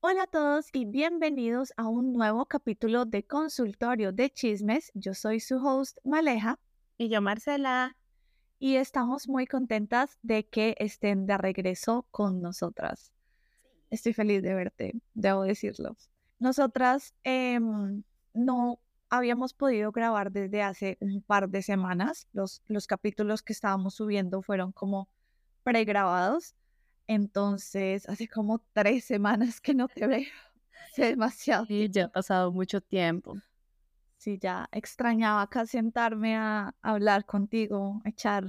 Hola a todos y bienvenidos a un nuevo capítulo de Consultorio de Chismes. Yo soy su host Maleja Y yo, Marcela. y estamos muy contentas de que estén de regreso con nosotras. Estoy feliz de verte, debo decirlo. Nosotras em, no habíamos podido grabar desde hace un par de semanas. Los, los capítulos que estábamos subiendo fueron como pregrabados. Entonces, hace como tres semanas que no te veo. Hace demasiado. Y ya ha pasado mucho tiempo. Sí, ya extrañaba acá sentarme a hablar contigo, a echar,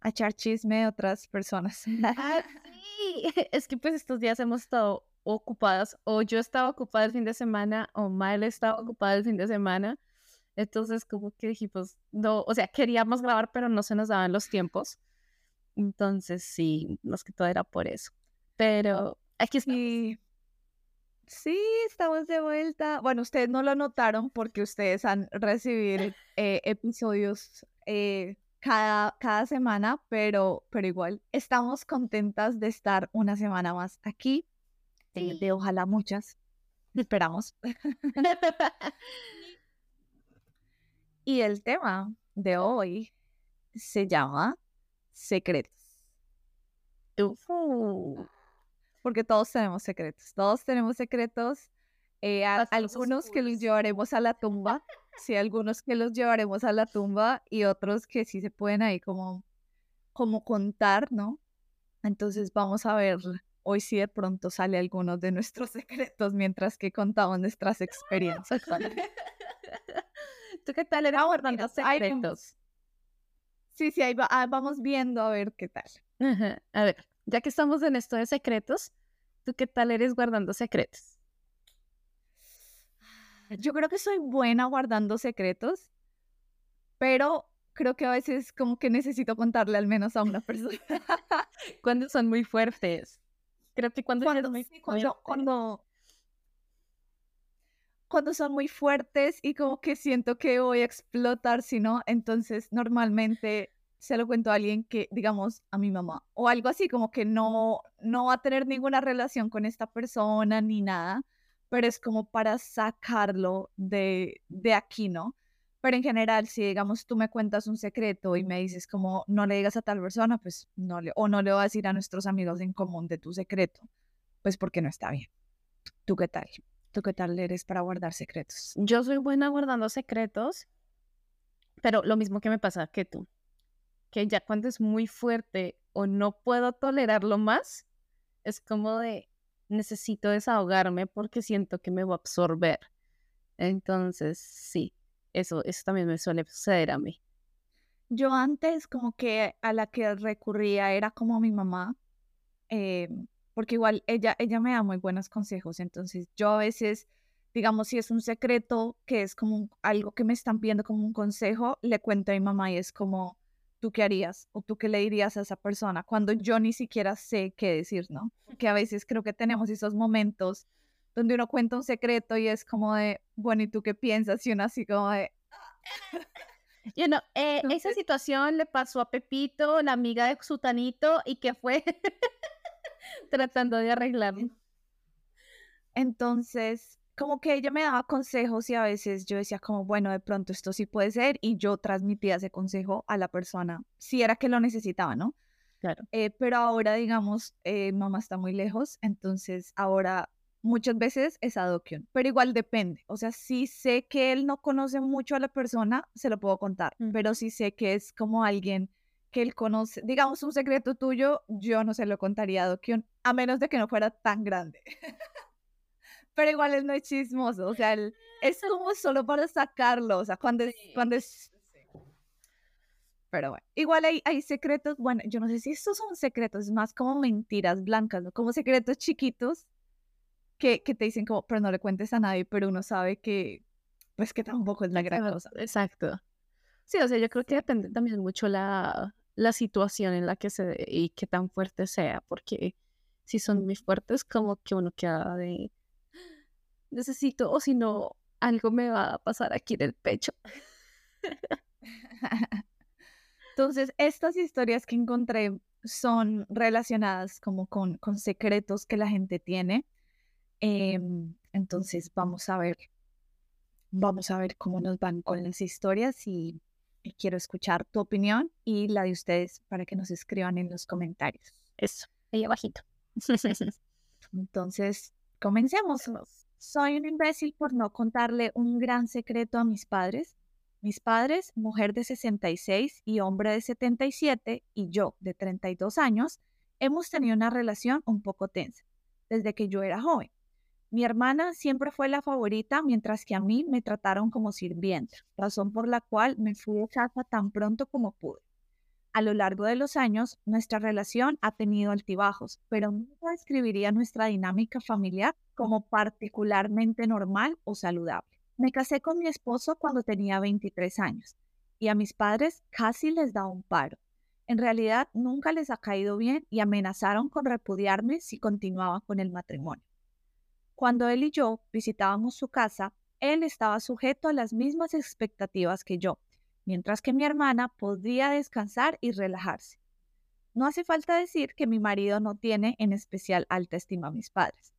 a echar chisme de otras personas. Ah, sí. Es que pues estos días hemos estado ocupadas, o yo estaba ocupada el fin de semana, o Mael estaba ocupada el fin de semana. Entonces, como que dijimos, no, o sea, queríamos grabar, pero no se nos daban los tiempos. Entonces, sí, más que todo era por eso. Pero aquí estamos. Sí, sí, estamos de vuelta. Bueno, ustedes no lo notaron porque ustedes han recibido eh, episodios eh, cada, cada semana, pero, pero igual estamos contentas de estar una semana más aquí. eh, de ojalá muchas. Esperamos. Y el tema de hoy se llama secretos. Uh, Porque todos tenemos secretos. Todos tenemos secretos. eh, a- algunos que los llevaremos a la tumba. Sí, algunos que los llevaremos a la tumba y otros que sí se pueden ahí como, como contar, ¿no? Entonces vamos a ver hoy si de pronto sale algunos de nuestros secretos mientras que contamos nuestras experiencias. ¿Tú qué tal eres guardando hay un- secretos? Sí, sí, ahí va- ah, vamos viendo a ver qué tal. Ajá. A ver, ya que estamos en esto de secretos, ¿tú qué tal eres guardando secretos? Yo creo que soy buena guardando secretos, pero creo que a veces como que necesito contarle al menos a una persona. Cuando son muy fuertes. Creo que cuando, Cuando, muy sí, cuando, cuando, cuando son muy fuertes y como que siento que voy a explotar, si no, entonces normalmente se lo cuento a alguien que, digamos, a mi mamá o algo así, como que no, no va a tener ninguna relación con esta persona ni nada, pero es como para sacarlo de, de aquí, ¿no? Pero en general, si digamos tú me cuentas un secreto y me dices como no le digas a tal persona, pues no le, o no le voy a decir a nuestros amigos en común de tu secreto, pues porque no está bien. ¿Tú qué tal? ¿Tú qué tal eres para guardar secretos? Yo soy buena guardando secretos, pero lo mismo que me pasa que tú, que ya cuando es muy fuerte o no puedo tolerarlo más, es como de necesito desahogarme porque siento que me va a absorber. Entonces, sí, eso, eso también me suele suceder a mí. Yo antes como que a la que recurría era como mi mamá, eh, porque igual ella, ella me da muy buenos consejos, entonces yo a veces, digamos, si es un secreto que es como algo que me están pidiendo como un consejo, le cuento a mi mamá y es como, ¿tú qué harías? ¿O tú qué le dirías a esa persona? Cuando yo ni siquiera sé qué decir, ¿no? Porque a veces creo que tenemos esos momentos donde uno cuenta un secreto y es como de, bueno, ¿y tú qué piensas? Y uno así como de, You know, eh, esa Entonces- situación le pasó a Pepito, la amiga de Sutanito, y que fue tratando de arreglarlo. Entonces, como que ella me daba consejos y a veces yo decía como, bueno, de pronto esto sí puede ser y yo transmitía ese consejo a la persona, si era que lo necesitaba, ¿no? Claro. Eh, pero ahora, digamos, eh, mamá está muy lejos, entonces ahora muchas veces es adopción, pero igual depende. O sea, si sé que él no conoce mucho a la persona, se lo puedo contar, Ujú. pero si sé que es como alguien que él conoce, digamos, un secreto tuyo, yo no se lo contaría a adopción, a menos de que no fuera tan grande. pero igual él no es chismoso, o sea, él es como solo para sacarlo, o sea, cuando es, Sí, cuando es pero bueno, igual hay, hay secretos, bueno, yo no sé si estos son secretos, es más como mentiras blancas, ¿no? Como secretos chiquitos que, que te dicen como, pero no le cuentes a nadie, pero uno sabe que, pues que tampoco es la gran Exacto, cosa. Exacto. Sí, o sea, yo creo que depende también mucho la, la situación en la que se y qué tan fuerte sea, porque si son muy fuertes, como que uno queda de necesito, o si no, algo me va a pasar aquí en el pecho. Entonces, estas historias que encontré son relacionadas como con, con secretos que la gente tiene. Em, entonces vamos a ver, vamos a ver cómo nos van con las historias y, y quiero escuchar tu opinión y la de ustedes para que nos escriban en los comentarios. Eso, ahí abajito. Entonces, comencemos. Soy un imbécil por no contarle un gran secreto a mis padres. Mis padres, mujer de 66 y hombre de 77, y yo de 32 años, hemos tenido una relación un poco tensa desde que yo era joven. Mi hermana siempre fue la favorita, mientras que a mí me trataron como sirvienta, razón por la cual me fui de casa tan pronto como pude. A lo largo de los años, nuestra relación ha tenido altibajos, pero nunca describiría nuestra dinámica familiar como particularmente normal o saludable. Me casé con mi esposo cuando tenía 23 años y a mis padres casi les da un paro. En realidad nunca les ha caído bien y amenazaron con repudiarme si continuaba con el matrimonio. Cuando él y yo visitábamos su casa, él estaba sujeto a las mismas expectativas que yo mientras que mi hermana podría descansar y relajarse. No hace falta decir que mi marido no tiene en especial alta estima a mis padres.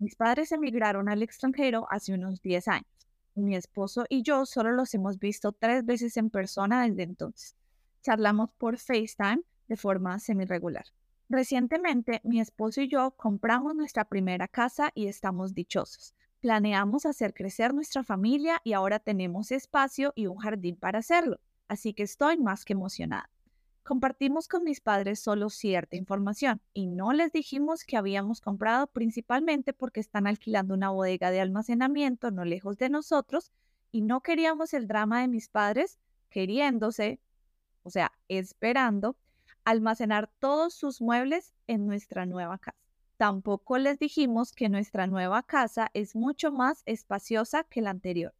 Mis padres emigraron al extranjero hace unos 10 años. Mi esposo y yo solo los hemos visto tres veces en persona desde entonces. Charlamos por FaceTime de forma semi-regular. Recientemente, mi esposo y yo compramos nuestra primera casa y estamos dichosos. Planeamos hacer crecer nuestra familia y ahora tenemos espacio y un jardín para hacerlo, así que estoy más que emocionada. Compartimos con mis padres solo cierta información y no les dijimos que habíamos comprado principalmente porque están alquilando una bodega de almacenamiento no lejos de nosotros y no queríamos el drama de mis padres queriéndose, o sea, esperando, almacenar todos sus muebles en nuestra nueva casa. Tampoco les dijimos que nuestra nueva casa es mucho más espaciosa que la anterior.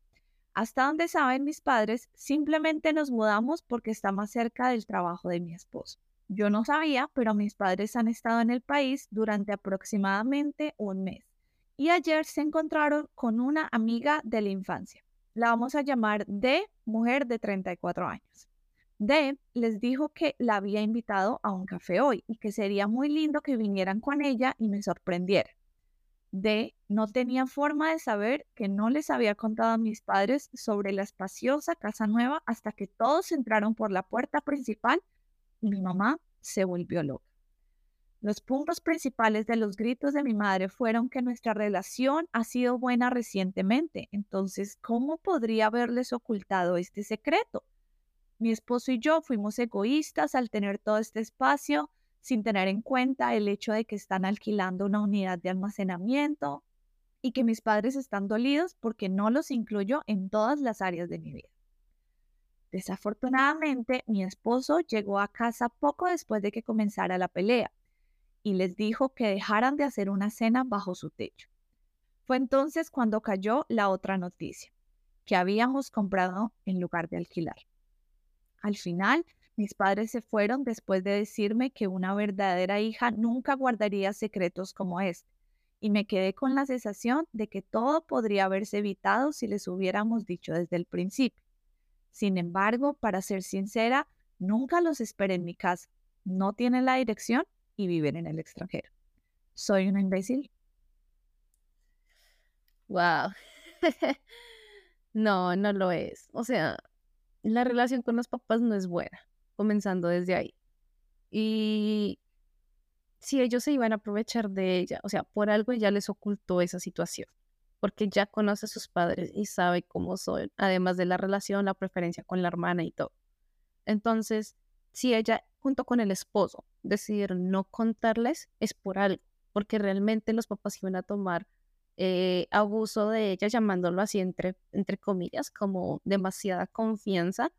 Hasta donde saben mis padres, simplemente nos mudamos porque está más cerca del trabajo de mi esposo. Yo no sabía, pero mis padres han estado en el país durante aproximadamente un mes y ayer se encontraron con una amiga de la infancia. La vamos a llamar D, mujer de 34 años. D les dijo que la había invitado a un café hoy y que sería muy lindo que vinieran con ella y me sorprendiera. D no tenía forma de saber que no les había contado a mis padres sobre la espaciosa casa nueva hasta que todos entraron por la puerta principal y mi mamá se volvió loca. Los puntos principales de los gritos de mi madre fueron que nuestra relación ha sido buena recientemente, entonces, ¿cómo podría haberles ocultado este secreto? Mi esposo y yo fuimos egoístas al tener todo este espacio sin tener en cuenta el hecho de que están alquilando una unidad de almacenamiento y que mis padres están dolidos porque no los incluyo en todas las áreas de mi vida. Desafortunadamente, mi esposo llegó a casa poco después de que comenzara la pelea y les dijo que dejaran de hacer una cena bajo su techo. Fue entonces cuando cayó la otra noticia, que habíamos comprado en lugar de alquilar. Al final, mis padres se fueron después de decirme que una verdadera hija nunca guardaría secretos como este, y me quedé con la sensación de que todo podría haberse evitado si les hubiéramos dicho desde el principio. Sin embargo, para ser sincera, nunca los esperé en mi casa. No tienen la dirección y viven en el extranjero. ¿Soy una imbécil? Wow. no, no lo es. O sea, la relación con los papás no es buena, comenzando desde ahí. Y si ellos se iban a aprovechar de ella, o sea, por algo ella les ocultó esa situación, porque ya conoce a sus padres y sabe cómo son, además de la relación, la preferencia con la hermana y todo. Entonces, si ella, junto con el esposo, decidieron no contarles, es por algo, porque realmente los papás iban a tomar eh, abuso de ella, llamándolo así entre, entre comillas, como demasiada confianza.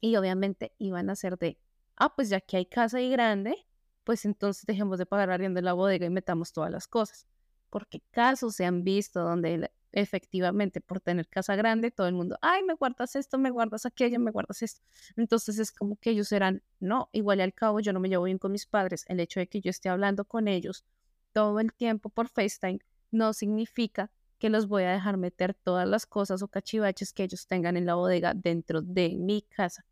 Y obviamente iban a ser de, ah, pues ya que hay casa y grande, pues entonces dejemos de pagar arriendo de la bodega y metamos todas las cosas. Porque casos se han visto donde efectivamente por tener casa grande, todo el mundo, ay, me guardas esto, me guardas aquello, me guardas esto. Entonces es como que ellos eran, no, igual y al cabo yo no me llevo bien con mis padres. El hecho de que yo esté hablando con ellos todo el tiempo por FaceTime no significa que los voy a dejar meter todas las cosas o cachivaches que ellos tengan en la bodega dentro de mi casa.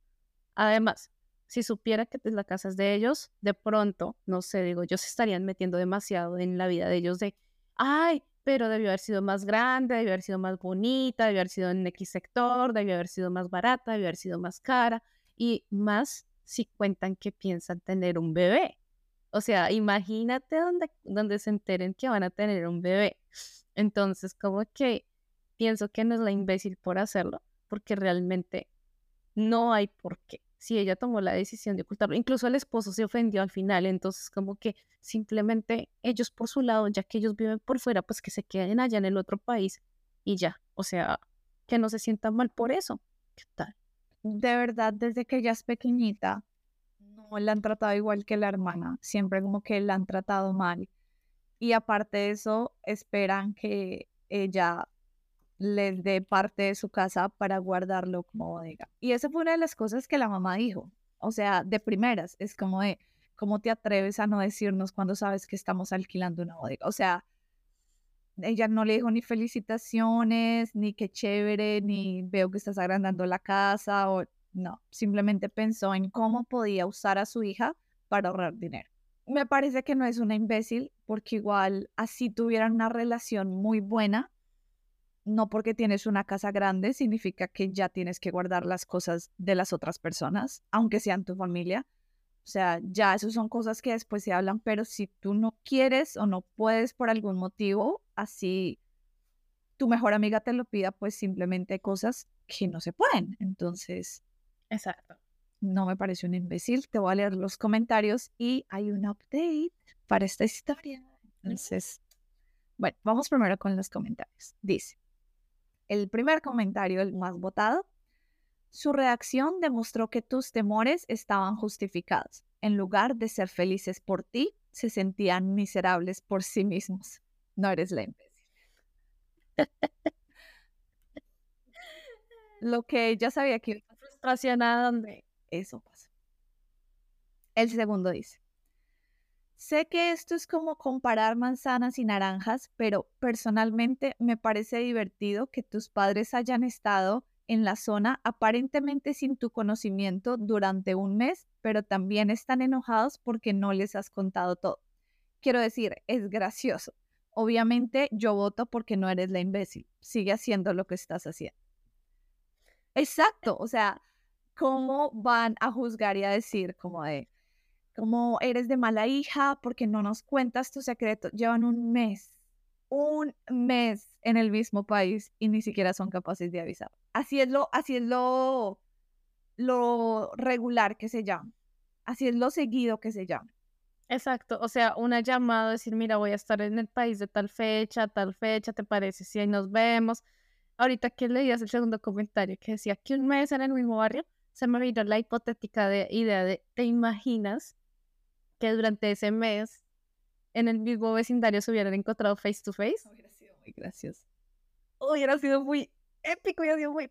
Además, si supiera que la casa es de ellos, de pronto, no sé, digo, ellos estarían metiendo demasiado en la vida de ellos de, ay, pero debió haber sido más grande, debió haber sido más bonita, debió haber sido en X sector, debió haber sido más barata, debió haber sido más cara y más si cuentan que piensan tener un bebé. O sea, imagínate donde, donde se enteren que van a tener un bebé. Entonces, como que pienso que no es la imbécil por hacerlo, porque realmente no hay por qué. Si ella tomó la decisión de ocultarlo, incluso el esposo se ofendió al final, entonces como que simplemente ellos por su lado, ya que ellos viven por fuera, pues que se queden allá en el otro país y ya, o sea, que no se sientan mal por eso. ¿Qué tal? De verdad, desde que ella es pequeñita, la han tratado igual que la hermana, siempre como que la han tratado mal. Y aparte de eso, esperan que ella les dé parte de su casa para guardarlo como bodega. Y esa fue una de las cosas que la mamá dijo. O sea, de primeras, es como de, ¿cómo te atreves a no decirnos cuando sabes que estamos alquilando una bodega? O sea, ella no le dijo ni felicitaciones, ni qué chévere, ni veo que estás agrandando la casa, no, simplemente pensó en cómo podía usar a su hija para ahorrar dinero. Me parece que no es una imbécil, porque igual así tuvieran una relación muy buena, no porque tienes una casa grande significa que ya tienes que guardar las cosas de las otras personas, aunque sean tu familia. O sea, ya eso son cosas que después se hablan, pero si tú no quieres o no puedes por algún motivo, así tu mejor amiga te lo pida, pues simplemente hay cosas que no se pueden. Entonces, exacto. No me parece un imbécil. Te voy a leer los comentarios y hay un update para esta historia. Entonces, bueno, vamos primero con los comentarios. Dice, el primer comentario, el más votado, su reacción demostró que tus temores estaban justificados. En lugar de ser felices por ti, se sentían miserables por sí mismos. No eres la imbécil. Lo que ella sabía que iba frustración a donde eso pasa. El segundo dice, Sé que esto es como comparar manzanas y naranjas, pero personalmente me parece divertido que tus padres hayan estado en la zona aparentemente sin tu conocimiento durante un mes, pero también están enojados porque no les has contado todo. Quiero decir, es gracioso. Obviamente yo voto porque no eres la imbécil. Sigue haciendo lo que estás haciendo. Exacto, o sea, ¿cómo van a juzgar y a decir como de, como eres de mala hija porque no nos cuentas tu secreto. Llevan un mes, un mes en el mismo país y ni siquiera son capaces de avisar. Así es lo, así es lo, lo regular que se llama. Así es lo seguido que se llama. Exacto, o sea, una llamada, decir, mira, voy a estar en el país de tal fecha, tal fecha, ¿te parece? Si ahí nos vemos. Ahorita que leías el segundo comentario que decía que un mes en el mismo barrio, se me vino la hipotética de, idea de, ¿te imaginas que durante ese mes en el mismo vecindario se hubieran encontrado face to face. Hubiera sido muy gracioso. Hubiera sido muy épico, hubiera sido muy...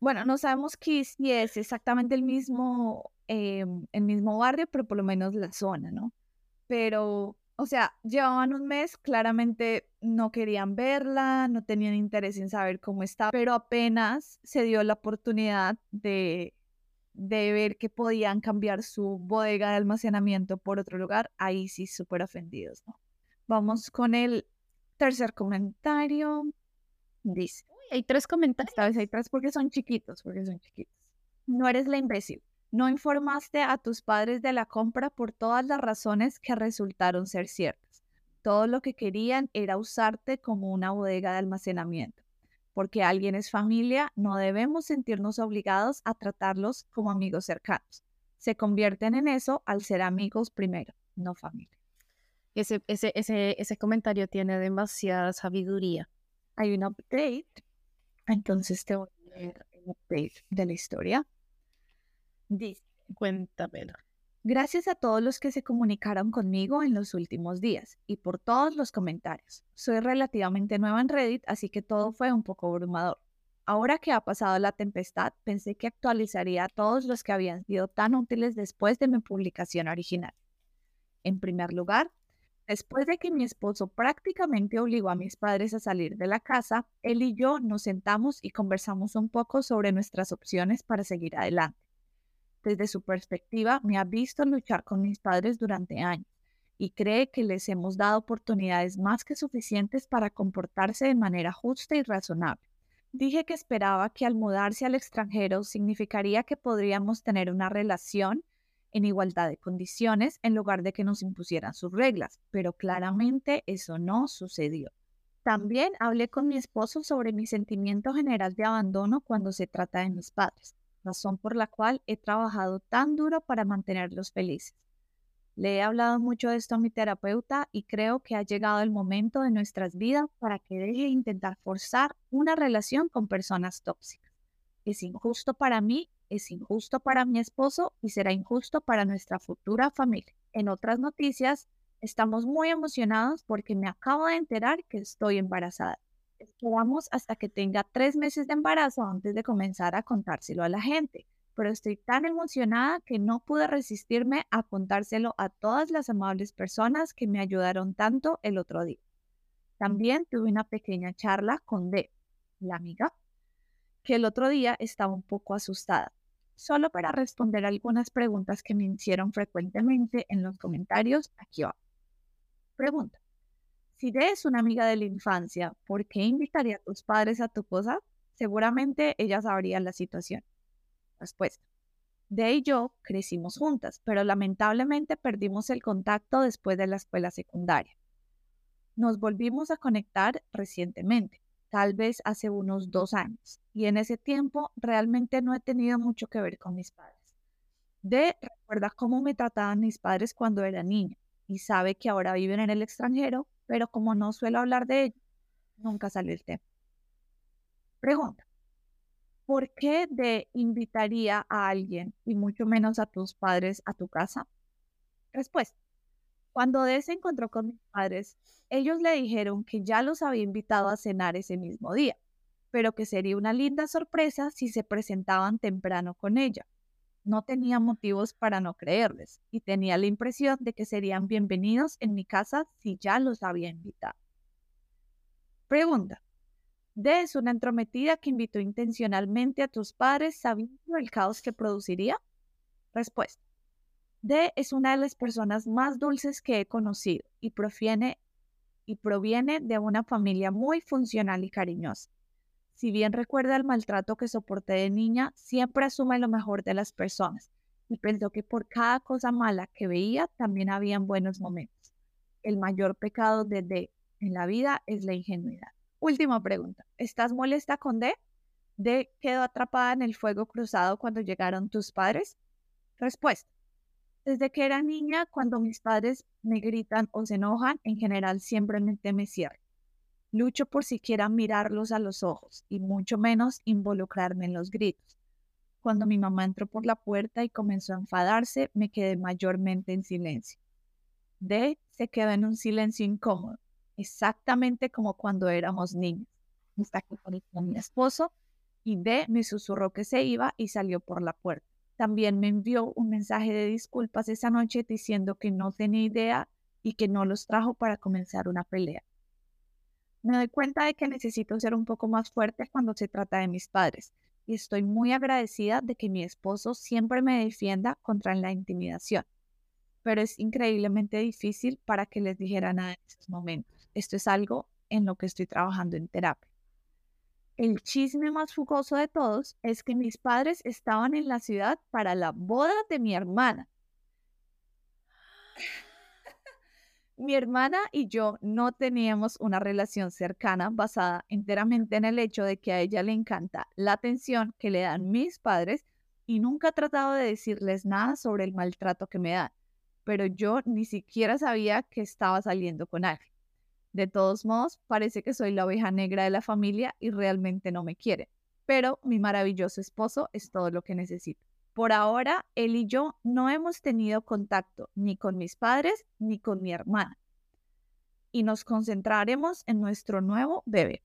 Bueno, no sabemos que si es exactamente el mismo, em, el mismo barrio, pero por lo menos la zona, ¿no? Pero, o sea, llevaban un mes, claramente no querían verla, no tenían interés en saber cómo estaba, pero apenas se dio la oportunidad de de ver que podían cambiar su bodega de almacenamiento por otro lugar, ahí sí súper ofendidos, ¿no? Vamos con el tercer comentario. Dice, hay tres comentarios. Esta vez hay tres porque son chiquitos, porque son chiquitos. No eres la imbécil. No informaste a tus padres de la compra por todas las razones que resultaron ser ciertas. Todo lo que querían era usarte como una bodega de almacenamiento porque alguien es familia, no debemos sentirnos obligados a tratarlos como amigos cercanos. Se convierten en eso al ser amigos primero, no familia. Ese, ese, ese, ese comentario tiene demasiada sabiduría. Hay un update, entonces te voy a leer el update de la historia. Dice, cuéntamelo. Gracias a todos los que se comunicaron conmigo en los últimos días y por todos los comentarios. Soy relativamente nueva en Reddit, así que todo fue un poco abrumador. Ahora que ha pasado la tempestad, pensé que actualizaría a todos los que habían sido tan útiles después de mi publicación original. En primer lugar, después de que mi esposo prácticamente obligó a mis padres a salir de la casa, él y yo nos sentamos y conversamos un poco sobre nuestras opciones para seguir adelante desde su perspectiva, me ha visto luchar con mis padres durante años y cree que les hemos dado oportunidades más que suficientes para comportarse de manera justa y razonable. Dije que esperaba que al mudarse al extranjero significaría que podríamos tener una relación en igualdad de condiciones en lugar de que nos impusieran sus reglas, pero claramente eso no sucedió. También hablé con mi esposo sobre mi sentimiento general de abandono cuando se trata de mis padres, razón por la cual he trabajado tan duro para mantenerlos felices. Le he hablado mucho de esto a mi terapeuta y creo que ha llegado el momento de nuestras vidas para que deje de intentar forzar una relación con personas tóxicas. Es injusto para mí, es injusto para mi esposo y será injusto para nuestra futura familia. En otras noticias, estamos muy emocionados porque me acabo de enterar que estoy embarazada. Esperamos hasta que tenga tres meses de embarazo antes de comenzar a contárselo a la gente pero estoy tan emocionada que no pude resistirme a contárselo a todas las amables personas que me ayudaron tanto el otro día. También tuve una pequeña charla con D, la amiga, que el otro día estaba un poco asustada, solo para responder algunas preguntas que me hicieron frecuentemente en los comentarios aquí abajo. Pregunta. Si D es una amiga de la infancia, ¿por qué invitaría a tus padres a tu cosa? Seguramente ella sabría la situación. Respuesta. De y yo crecimos juntas, pero lamentablemente perdimos el contacto después de la escuela secundaria. Nos volvimos a conectar recientemente, tal vez hace unos dos años, y en ese tiempo realmente no he tenido mucho que ver con mis padres. De recuerda cómo me trataban mis padres cuando era niña y sabe que ahora viven en el extranjero, pero como no suelo hablar de ello, nunca salió el tema. Pregunta. ¿por qué de invitaría a alguien y mucho menos a tus padres a tu casa? Respuesta. Cuando D se encontró con mis padres, ellos le dijeron que ya los había invitado a cenar ese mismo día, pero que sería una linda sorpresa si se presentaban temprano con ella. No tenía motivos para no creerles y tenía la impresión de que serían bienvenidos en mi casa si ya los había invitado. Pregunta. D es una entrometida que invitó intencionalmente a tus padres sabiendo el caos que produciría. Respuesta. D es una de las personas más dulces que he conocido y proviene, y proviene de una familia muy funcional y cariñosa. Si bien recuerda el maltrato que soporté de niña, siempre asume lo mejor de las personas y pensó que por cada cosa mala que veía también habían buenos momentos. El mayor pecado de D en la vida es la ingenuidad. Última pregunta. ¿Estás molesta con D? ¿D quedó atrapada en el fuego cruzado cuando llegaron tus padres? Respuesta. Desde que era niña, cuando mis padres me gritan o se enojan, en general siempre me cierro. Lucho por siquiera mirarlos a los ojos y mucho menos involucrarme en los gritos. Cuando mi mamá entró por la puerta y comenzó a enfadarse, me quedé mayormente en silencio. D se quedó en un silencio incómodo exactamente como cuando éramos niños. Está aquí con mi esposo y D me susurró que se iba y salió por la puerta. También me envió un mensaje de disculpas esa noche diciendo que no tenía idea y que no los trajo para comenzar una pelea. Me doy cuenta de que necesito ser un poco más fuerte cuando se trata de mis padres y estoy muy agradecida de que mi esposo siempre me defienda contra la intimidación, pero es increíblemente difícil para que les dijera nada en esos momentos. Esto es algo en lo que estoy trabajando en terapia. El chisme más jugoso de todos es que mis padres estaban en la ciudad para la boda de mi hermana. Mi hermana y yo no teníamos una relación cercana basada enteramente en el hecho de que a ella le encanta la atención que le dan mis padres y nunca he tratado de decirles nada sobre el maltrato que me dan, pero yo ni siquiera sabía que estaba saliendo con alguien. De todos modos, parece que soy la oveja negra de la familia y realmente no me quiere. Pero mi maravilloso esposo es todo lo que necesito. Por ahora, él y yo no hemos tenido contacto ni con mis padres ni con mi hermana. Y nos concentraremos en nuestro nuevo bebé.